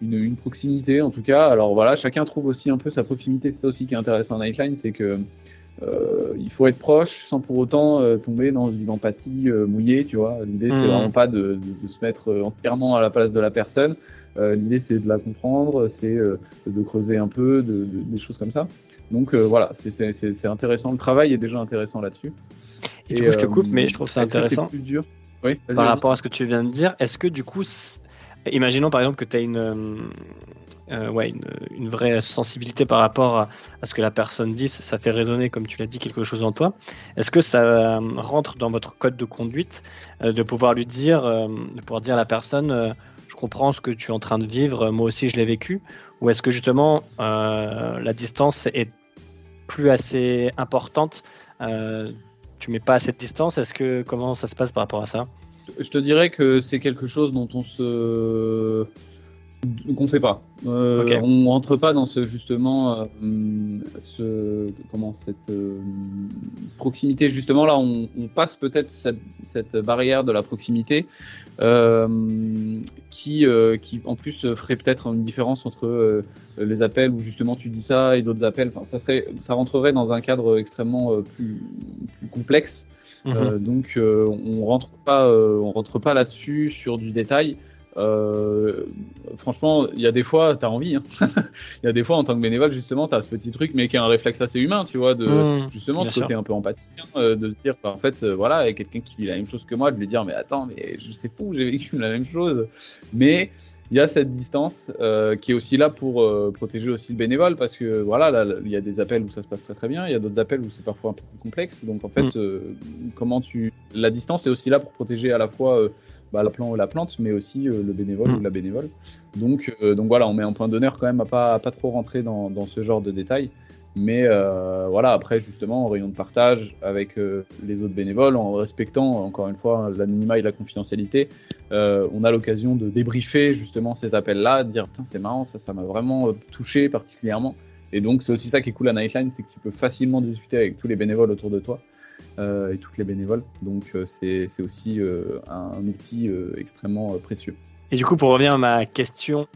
une, proximité en tout cas. Alors voilà, chacun trouve aussi un peu sa proximité. C'est ça aussi qui est intéressant en Nightline, c'est que euh, il faut être proche sans pour autant euh, tomber dans une empathie euh, mouillée, tu vois. L'idée, c'est mmh. vraiment pas de, de, se mettre entièrement à la place de la personne. L'idée, c'est de la comprendre, c'est de creuser un peu, de, des choses comme ça. Donc voilà, c'est intéressant. Le travail est déjà intéressant là-dessus. Et, du coup, je te coupe, mais je trouve ça intéressant. Plus dur? Oui, par rapport à ce que tu viens de dire, est-ce que du coup, imaginons par exemple que tu as une, euh, ouais, une, vraie sensibilité par rapport à, ce que la personne dit, ça fait résonner, comme tu l'as dit, quelque chose en toi. Est-ce que ça euh, rentre dans votre code de conduite euh, de pouvoir lui dire, de pouvoir dire à la personne, je comprends ce que tu es en train de vivre, moi aussi je l'ai vécu, ou est-ce que justement la distance est plus assez importante Tu mets pas assez de distance Est-ce que comment ça se passe par rapport à ça? Je te dirais que c'est quelque chose dont on se qu'on fait pas. Euh, On rentre pas dans ce justement euh, ce comment cette euh, proximité justement là on, on passe peut-être cette, cette, barrière de la proximité euh, qui qui en plus ferait peut-être une différence entre les appels où justement tu dis ça et d'autres appels. Enfin ça serait ça rentrerait dans un cadre extrêmement plus, plus complexe. Mhm. donc on rentre pas on rentre pas là-dessus sur du détail. Euh, franchement, il y a des fois, t'as envie. Hein. Il y a des fois, en tant que bénévole, justement, t'as ce petit truc, mais qui est un réflexe assez humain, tu vois, de mmh, justement ce côté un peu empathique, hein, euh, de se dire, bah, en fait, euh, voilà, avec quelqu'un qui vit la même chose que moi, de lui dire, mais attends, mais je sais pas où j'ai vécu la même chose, mais il y a cette distance euh, qui est aussi là pour euh, protéger aussi le bénévole parce que voilà, il y a des appels où ça se passe très très bien, il y a d'autres appels où c'est parfois un peu plus complexe. Donc en fait, mmh. comment tu la distance est aussi là pour protéger à la fois bah, la, plante, la plante, mais aussi euh, le bénévole mm. ou la bénévole. Donc, euh, donc voilà, on met un point d'honneur quand même à pas, pas trop rentrer dans, dans ce genre de détails. Mais euh, voilà, après justement, en rayon de partage avec les autres bénévoles, en respectant encore une fois l'anonymat et la confidentialité, on a l'occasion de débriefer justement ces appels-là, de dire c'est marrant, ça, ça m'a vraiment touché particulièrement. Et donc c'est aussi ça qui est cool à Nightline, c'est que tu peux facilement discuter avec tous les bénévoles autour de toi. Euh, et toutes les bénévoles. Donc euh, c'est aussi euh, un, outil extrêmement précieux. Et du coup, pour revenir à ma question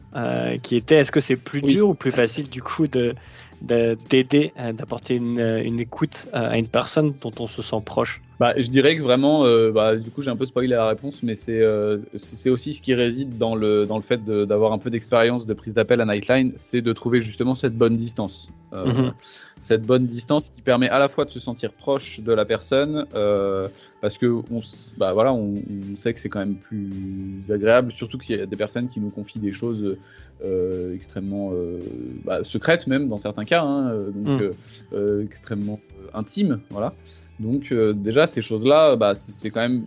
qui était, est-ce que c'est plus dur ou plus facile du coup de d'aider, d'apporter une, une, écoute à une personne dont on se sent proche? Bah, Je dirais que vraiment, bah, du coup j'ai un peu spoilé la réponse, mais c'est c'est aussi ce qui réside dans le, dans le fait d'avoir un peu d'expérience de prise d'appel à Nightline, c'est de trouver justement cette bonne distance. Mhm. Cette bonne distance qui permet à la fois de se sentir proche de la personne, euh, parce que on, bah voilà, on, sait que c'est quand même plus agréable, surtout qu'il y a des personnes qui nous confient des choses euh, extrêmement euh, bah, secrètes même dans certains cas, hein, donc mm. extrêmement intimes, voilà. Donc déjà ces choses-là, bah, c'est quand même,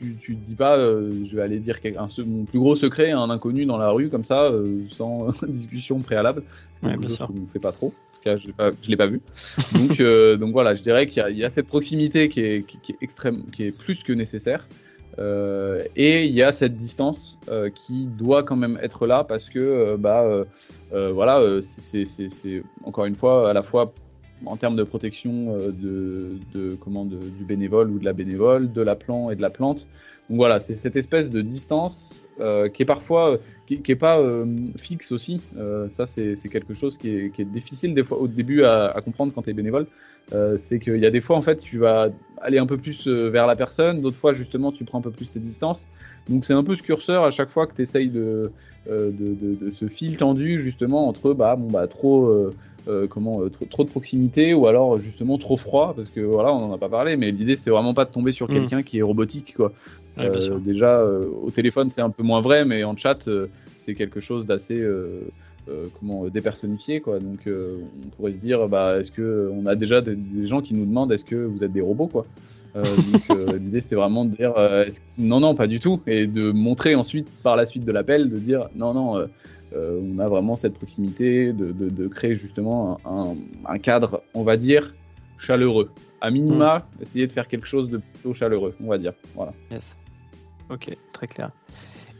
tu, tu te dis pas, je vais aller dire un, mon plus gros secret à un inconnu dans la rue comme ça, sans discussion préalable. Ouais, bien sûr. On ne fait pas trop cas, je ne l'ai pas vu. Donc, euh, donc voilà, je dirais qu'il y, a cette proximité qui est, qui, est, extrême, qui est plus que nécessaire. Euh, et il y a cette distance euh, qui doit quand même être là parce que, bah, voilà, c'est encore une fois à la fois en termes de protection de, de, comment, du bénévole ou de la bénévole, de la plante et de la plante. Donc voilà, c'est cette espèce de distance qui est parfois qui, est pas euh, fixe aussi. Euh, ça, c'est quelque chose qui est, qui est, difficile des fois au début à, à comprendre quand tu es bénévole. Euh, c'est qu'il y a des fois, en fait, tu vas aller un peu plus vers la personne, d'autres fois, justement, tu prends un peu plus tes distances. Donc, c'est un peu ce curseur à chaque fois que tu essayes de, de, de, de, ce fil tendu, justement, entre bah, bon, bah, trop. comment trop, trop, de proximité ou alors justement trop froid parce que voilà on en a pas parlé mais l'idée c'est vraiment pas de tomber sur mmh. quelqu'un qui est robotique quoi euh, déjà, euh, au téléphone, c'est un peu moins vrai, mais en chat, euh, c'est quelque chose d'assez comment dépersonnifié quoi. Donc on pourrait se dire bah est-ce que on a déjà des, gens qui nous demandent est-ce que vous êtes des robots quoi. donc l'idée c'est vraiment de dire non non pas du tout et de montrer ensuite par la suite de l'appel de dire non non on a vraiment cette proximité de, de, de créer justement un, un, cadre on va dire chaleureux à minima hmm. essayer de faire quelque chose de plutôt chaleureux on va dire voilà. Yes. Ok, très clair.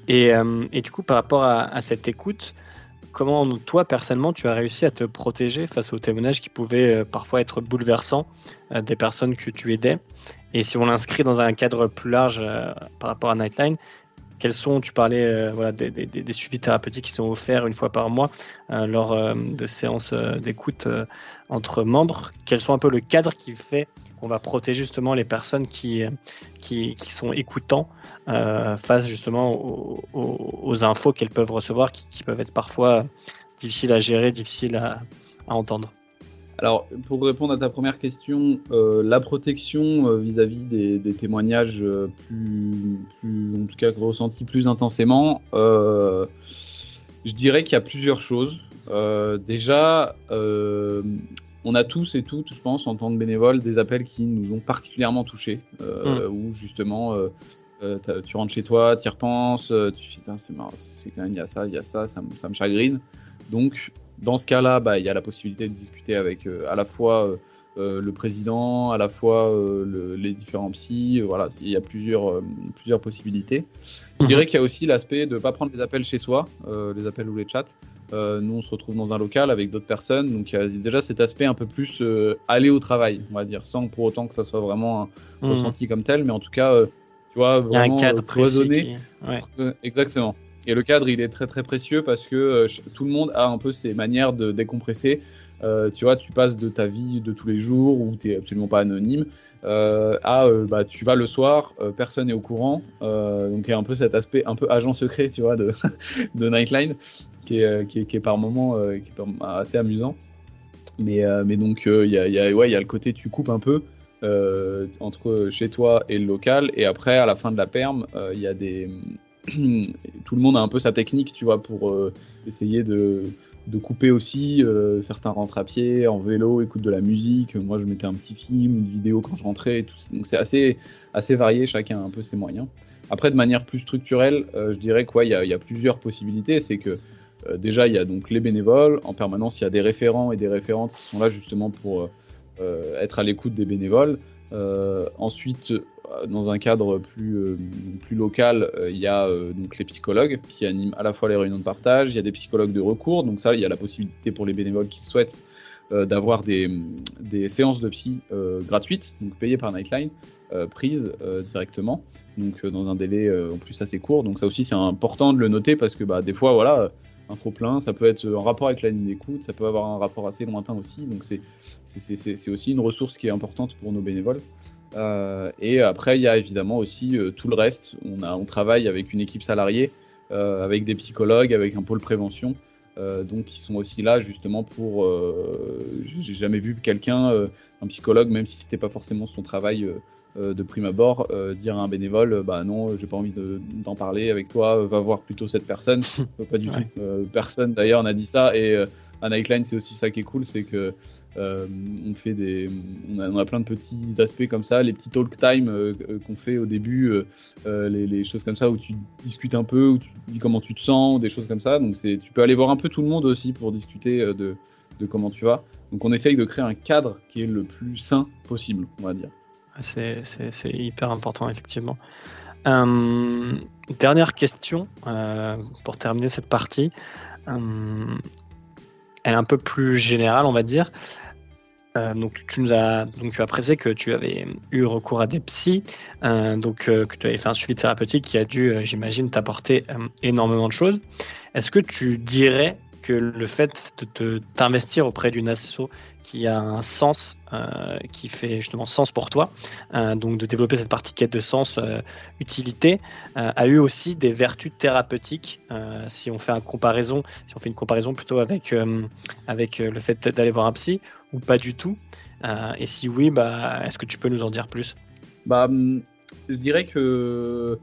Et, euh, et du coup, par rapport à, cette écoute, comment toi, personnellement, tu as réussi à te protéger face aux témoignages qui pouvaient euh, parfois être bouleversants euh, des personnes que tu aidais? Et si on l'inscrit dans un cadre plus large par rapport à Nightline, quels sont, tu parlais voilà, des, des, des, suivis thérapeutiques qui sont offerts une fois par mois lors de séances d'écoute entre membres, quels sont un peu le cadre qui fait qu'on va protéger justement les personnes qui, sont écoutants euh, face justement aux, infos qu'elles peuvent recevoir qui, peuvent être parfois difficiles à gérer, difficiles à, entendre. Alors, pour répondre à ta première question, euh, la protection euh, vis-à-vis des, témoignages plus, en tout cas ressentis plus intensément, je dirais qu'il y a plusieurs choses. déjà, on a tous et toutes, je pense, en tant que bénévoles, des appels qui nous ont particulièrement touchés, euh, mmh. où justement, euh, euh, tu rentres chez toi, tu y repenses, tu te dis, c'est marrant, c'est quand même, il y a ça, il y a ça, ça, me chagrine. Donc, dans ce cas-là, bah, il y a la possibilité de discuter avec à la fois le président, à la fois les différents psys, voilà, il y a plusieurs, plusieurs possibilités. Je mmh. dirais qu'il y a aussi l'aspect de ne pas prendre les appels chez soi, les appels ou les chats, euh, nous, on se retrouve dans un local avec d'autres personnes, donc il y a déjà cet aspect un peu plus euh, aller au travail, on va dire, sans pour autant que ça soit vraiment un hmm. ressenti comme tel, mais en tout cas, euh, tu vois, vraiment il y a un cadre cloisonné. exactement. Et le cadre, il est très très précieux parce que tout le monde a un peu ses manières de décompresser. tu vois, tu passes de ta vie de tous les jours où tu n'es absolument pas anonyme à bah, tu vas le soir, personne n'est au courant. donc il y a un peu cet aspect un peu agent secret, tu vois, de, de Nightline. Euh, qui est, par moment euh, est assez amusant. Mais, euh, donc, il y a, le côté tu coupes un peu. entre chez toi et le local. Et après, à la fin de la perme, il y a. Tout le monde a un peu sa technique, tu vois, pour essayer de, couper aussi. certains rentrent à pied, en vélo, écoutent de la musique. Moi, je mettais un petit film, une vidéo quand je rentrais. Donc, c'est assez, varié, chacun a un peu ses moyens. Après, de manière plus structurelle, je dirais qu'il y, y, a plusieurs possibilités. C'est que euh, déjà, il y a donc les bénévoles. En permanence, il y a des référents et des référentes qui sont là justement pour euh, être à l'écoute des bénévoles. Euh, ensuite, dans un cadre plus, local, il y a donc les psychologues qui animent à la fois les réunions de partage, il y a des psychologues de recours, donc ça, il y a la possibilité pour les bénévoles qui souhaitent d'avoir des, des, séances de psy gratuites, donc payées par Nightline, prises directement, donc dans un délai en plus assez court. Donc ça aussi, c'est important de le noter parce que bah, des fois, voilà un trop plein, ça peut être en rapport avec la ligne d'écoute, ça peut avoir un rapport assez lointain aussi, donc c'est aussi une ressource qui est importante pour nos bénévoles. Euh, et après, il y a évidemment aussi euh, tout le reste. On, a, on travaille avec une équipe salariée, euh, avec des psychologues, avec un pôle prévention, donc ils sont aussi là justement pour. J'ai jamais vu quelqu'un, un psychologue, même si c'était pas forcément son travail de prime abord, dire à un bénévole, bah non, j'ai pas envie d'en parler avec toi, va voir plutôt cette personne. pas du tout. personne d'ailleurs n'a dit ça et à Nightline c'est aussi ça qui est cool, c'est que euh, on fait des, on a, plein de petits aspects comme ça, les petits talk time euh, euh, qu'on fait au début, les, choses comme ça où tu discutes un peu, où tu dis comment tu te sens, des choses comme ça. Donc c'est, tu peux aller voir un peu tout le monde aussi pour discuter de, comment tu vas. Donc on essaye de créer un cadre qui est le plus sain possible, on va dire. C'est, hyper important effectivement. dernière question pour terminer cette partie elle est un peu plus générale, on va dire. Euh, donc tu nous as donc tu que tu avais eu recours à des psys, euh, donc euh, que tu avais fait un suivi thérapeutique qui a dû, j'imagine, t'apporter énormément de choses. Est-ce que tu dirais que le fait de t'investir auprès d'une asso qui a un sens, euh, qui fait justement sens pour toi, euh, donc de développer cette partie quête de sens, euh, utilité, a eu aussi des vertus thérapeutiques. si on fait une comparaison, si on fait une comparaison plutôt avec avec le fait d'aller voir un psy ou pas du tout. et si oui, bah, est-ce que tu peux nous en dire plus? Bah, hum, je dirais que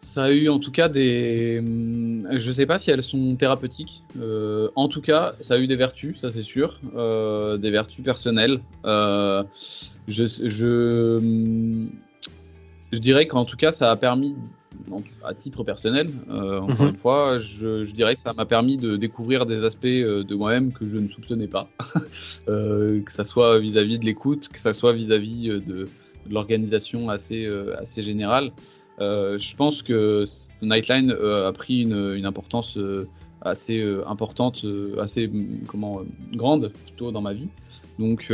ça a eu en tout cas des. Hum, je sais pas si elles sont thérapeutiques. Euh, en tout cas, ça a eu des vertus, ça c'est sûr. Euh, des vertus personnelles. Euh, je, je, hum, je, dirais qu'en tout cas, ça a permis, à titre personnel, encore mhm. une fois, je, je, dirais que ça m'a permis de découvrir des aspects de moi-même que je ne soupçonnais pas. que ça soit vis-à-vis de l'écoute, que ça soit vis-à-vis de, de l'organisation assez, assez générale. Euh, je pense que Nightline euh, a pris une, une importance euh, assez importante, assez comment grande plutôt dans ma vie. Donc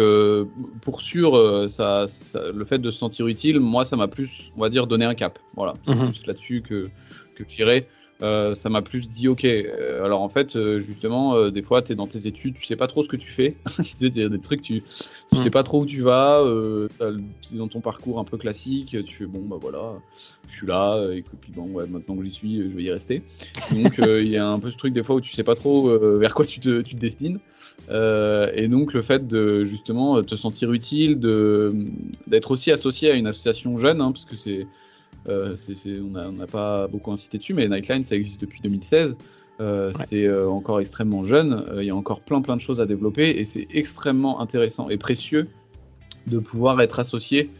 pour sûr, ça, ça, le fait de se sentir utile, moi ça m'a plus, on va dire, donné un cap. Voilà, c'est plus là-dessus que que j'irai. Euh, ça m'a plus dit ok. Euh, alors en fait, euh, justement, des fois, tu es dans tes études, tu sais pas trop ce que tu fais. Il y a des trucs, tu, tu sais hmm. pas trop où tu vas. es dans ton parcours un peu classique, tu fais bon bah voilà, je suis là, et puis bon ouais, maintenant que j'y suis, je vais y rester. Donc il y a un peu ce truc des fois où tu sais pas trop vers quoi tu te, tu te destines. et donc le fait de justement te sentir utile, de d'être aussi associé à une association jeune, hein, parce que c'est euh, on n'a pas beaucoup incité dessus, mais Nightline, ça existe depuis 2016. Euh, c'est euh, encore extrêmement jeune. Il y a encore plein plein de choses à développer et c'est extrêmement intéressant et précieux de pouvoir être associé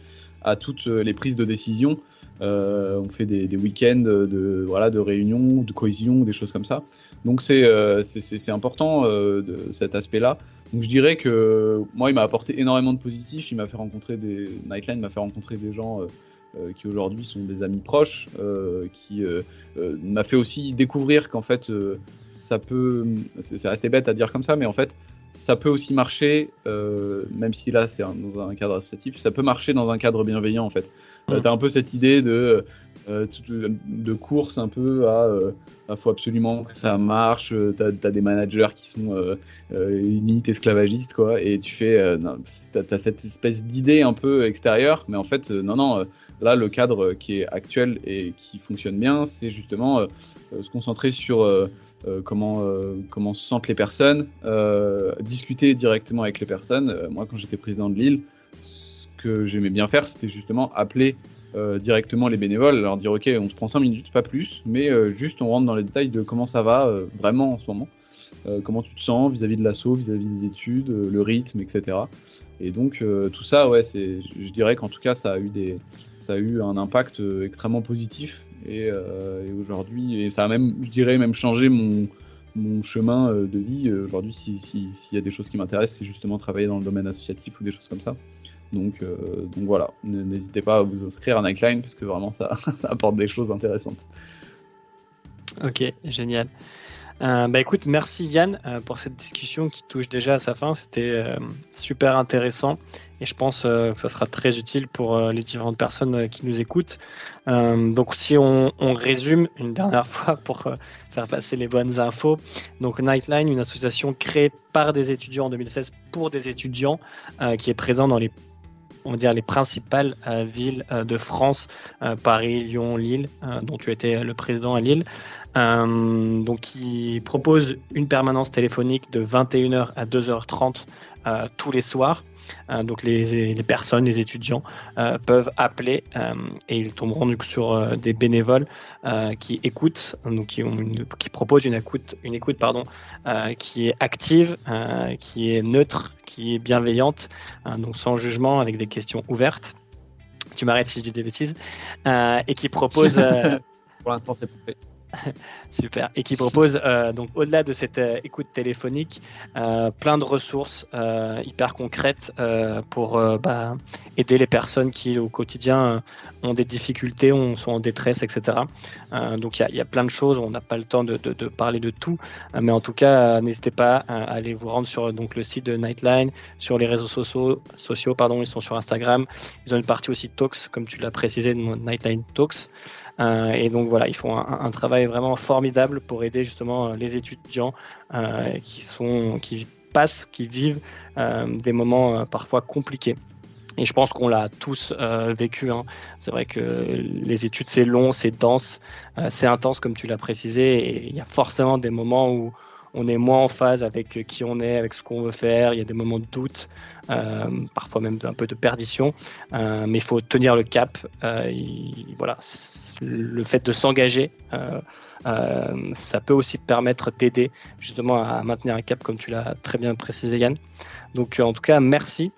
à toutes les prises de décision. on fait des, week-ends de, voilà, de réunions, de cohésion, des choses comme ça. Donc c'est important de cet aspect-là. Donc je dirais que moi, il m'a apporté énormément de positif. Il m'a fait rencontrer des Nightline m'a fait rencontrer des gens qui aujourd'hui sont des amis proches, euh, qui euh, m'a fait aussi découvrir qu'en fait, ça peut, c'est assez bête à dire comme ça, mais en fait, ça peut aussi marcher, même si là c'est dans un cadre associatif, ça peut marcher dans un cadre bienveillant en fait. Mmh. tu as un peu cette idée de, de course un peu à il faut absolument que ça marche, tu as, des managers qui sont euh, limite esclavagistes quoi, et tu fais, tu as, cette espèce d'idée un peu extérieure, mais en fait non non Là, le cadre qui est actuel et qui fonctionne bien, c'est justement euh, se concentrer sur euh, euh, comment, comment se sentent les personnes, discuter directement avec les personnes. moi, quand j'étais président de Lille, ce que j'aimais bien faire, c'était justement appeler directement les bénévoles, leur dire ok, on se prend 5 minutes, pas plus, mais juste on rentre dans les détails de comment ça va vraiment en ce moment, comment tu te sens vis-à-vis de l'assaut, vis-à-vis des études, le rythme, etc. Et donc tout ça, ouais, c'est, je dirais qu'en tout cas, ça a eu des, ça a eu un impact euh, extrêmement positif. Euh, et, aujourd'hui, et ça a même, je dirais, même changé mon, chemin euh, de vie. Aujourd'hui, s'il y a des choses qui m'intéressent, c'est justement travailler dans le domaine associatif ou des choses comme ça. Donc, donc voilà, n'hésitez pas à vous inscrire à Nightline parce que vraiment ça, apporte des choses intéressantes. Ok, génial. Bah écoute, merci Yann pour cette discussion qui touche déjà à sa fin. C'était super intéressant et je pense que ça sera très utile pour les différentes personnes qui nous écoutent. donc si on, résume une dernière fois pour faire passer les bonnes infos, donc Nightline, une association créée par des étudiants en 2016 pour des étudiants qui est présent dans les on va dire, les principales villes de France, Paris, Lyon, Lille, dont tu étais le président à Lille. donc, qui propose une permanence téléphonique de 21h à 2h30 tous les soirs. Euh, donc les, personnes, les étudiants euh, peuvent appeler euh, et ils tomberont sur des bénévoles qui écoutent, qui, proposent une écoute, qui est active, qui est neutre, qui est bienveillante, donc sans jugement, avec des questions ouvertes. Tu m'arrêtes si je dis des bêtises, et qui propose. Pour l'instant, c'est parfait. Super. Et qui propose, euh, donc au-delà de cette euh, écoute téléphonique, euh, plein de ressources hyper concrètes pour bah, aider les personnes qui au quotidien ont des difficultés, sont en détresse, etc. donc il y, a plein de choses, on n'a pas le temps de, parler de tout, mais en tout cas, n'hésitez pas à aller vous rendre sur donc, le site de Nightline, sur les réseaux sociaux, sociaux pardon, ils sont sur Instagram. Ils ont une partie aussi Talks, comme tu l'as précisé, Nightline Talks. Euh, et donc voilà, ils font un, travail vraiment formidable pour aider justement euh, les étudiants euh, qui sont, qui passent, qui vivent des moments parfois compliqués. Et je pense qu'on l'a tous vécu. Hein. C'est vrai que les études, c'est long, c'est dense, c'est intense, comme tu l'as précisé. Et il y a forcément des moments où on est moins en phase avec qui on est, avec ce qu'on veut faire. Il y a des moments de doute, parfois même un peu de perdition. mais il faut tenir le cap. voilà, le fait de s'engager, euh, euh, ça peut aussi permettre d'aider justement à maintenir un cap, comme tu l'as très bien précisé, Yann. Donc, en tout cas, merci.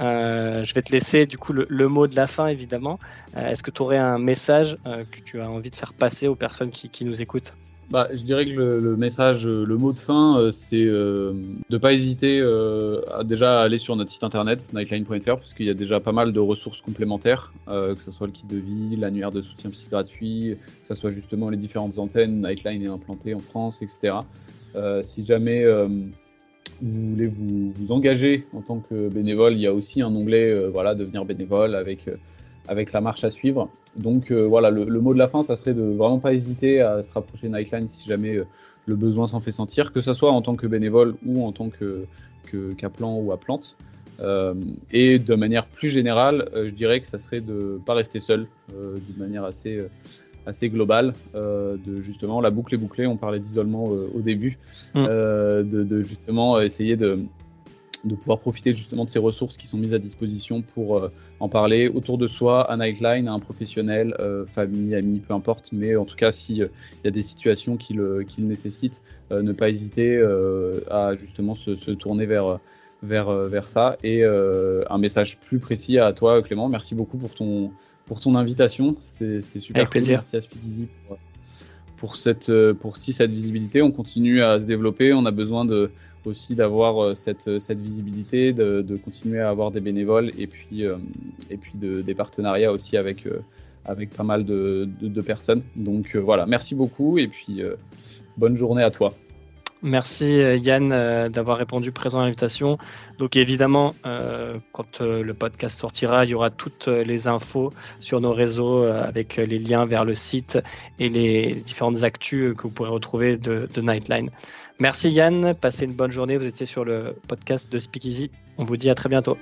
Euh, je vais te laisser du coup le, mot de la fin, évidemment. Est-ce que tu aurais un message que tu as envie de faire passer aux personnes qui nous écoutent? Bah, je dirais que le, message, euh, le mot de fin, euh, c'est euh, de ne pas hésiter à déjà aller sur notre site internet nightline.fr parce qu'il y a déjà pas mal de ressources complémentaires, que ce soit le kit de vie, l'annuaire de soutien psy gratuit, que ce soit justement les différentes antennes Nightline est implanté en France, etc. si jamais vous voulez vous, vous, engager en tant que bénévole, il y a aussi un onglet voilà, devenir bénévole avec avec la marche à suivre. Donc euh, voilà, le, mot de la fin, ça serait de vraiment pas hésiter à se rapprocher de Nightline si jamais euh, le besoin s'en fait sentir, que ce soit en tant que bénévole ou en tant que ou appelante. Euh, et de manière plus générale, je dirais que ça serait de pas rester seul, d'une manière assez assez globale, de justement la boucle est bouclée. On parlait d'isolement au début, mm. de, de, justement essayer de de pouvoir profiter justement de ces ressources qui sont mises à disposition pour euh, en parler autour de soi, à Nightline, à un professionnel, euh, famille, ami, peu importe. Mais en tout cas, s'il euh, y a des situations qui le, qui le nécessitent, ne pas hésiter à justement se, se tourner vers, vers, vers ça. Et un message plus précis à toi, Clément. Merci beaucoup pour ton, pour ton invitation. C'était super. Avec plaisir. Merci à pour, pour, cette, pour si cette visibilité. On continue à se développer. On a besoin de aussi d'avoir euh, cette, euh, cette visibilité, de, continuer à avoir des bénévoles et puis, euh, et puis de, des partenariats aussi avec, avec pas mal de, personnes. Donc voilà, merci beaucoup et puis bonne journée à toi. Merci Yann d'avoir répondu présent à l'invitation. Donc évidemment, quand le podcast sortira, il y aura toutes les infos sur nos réseaux avec les liens vers le site et les différentes actus que vous pourrez retrouver de Nightline. Merci Yann, passez une bonne journée. Vous étiez sur le podcast de Speakeasy. On vous dit à très bientôt.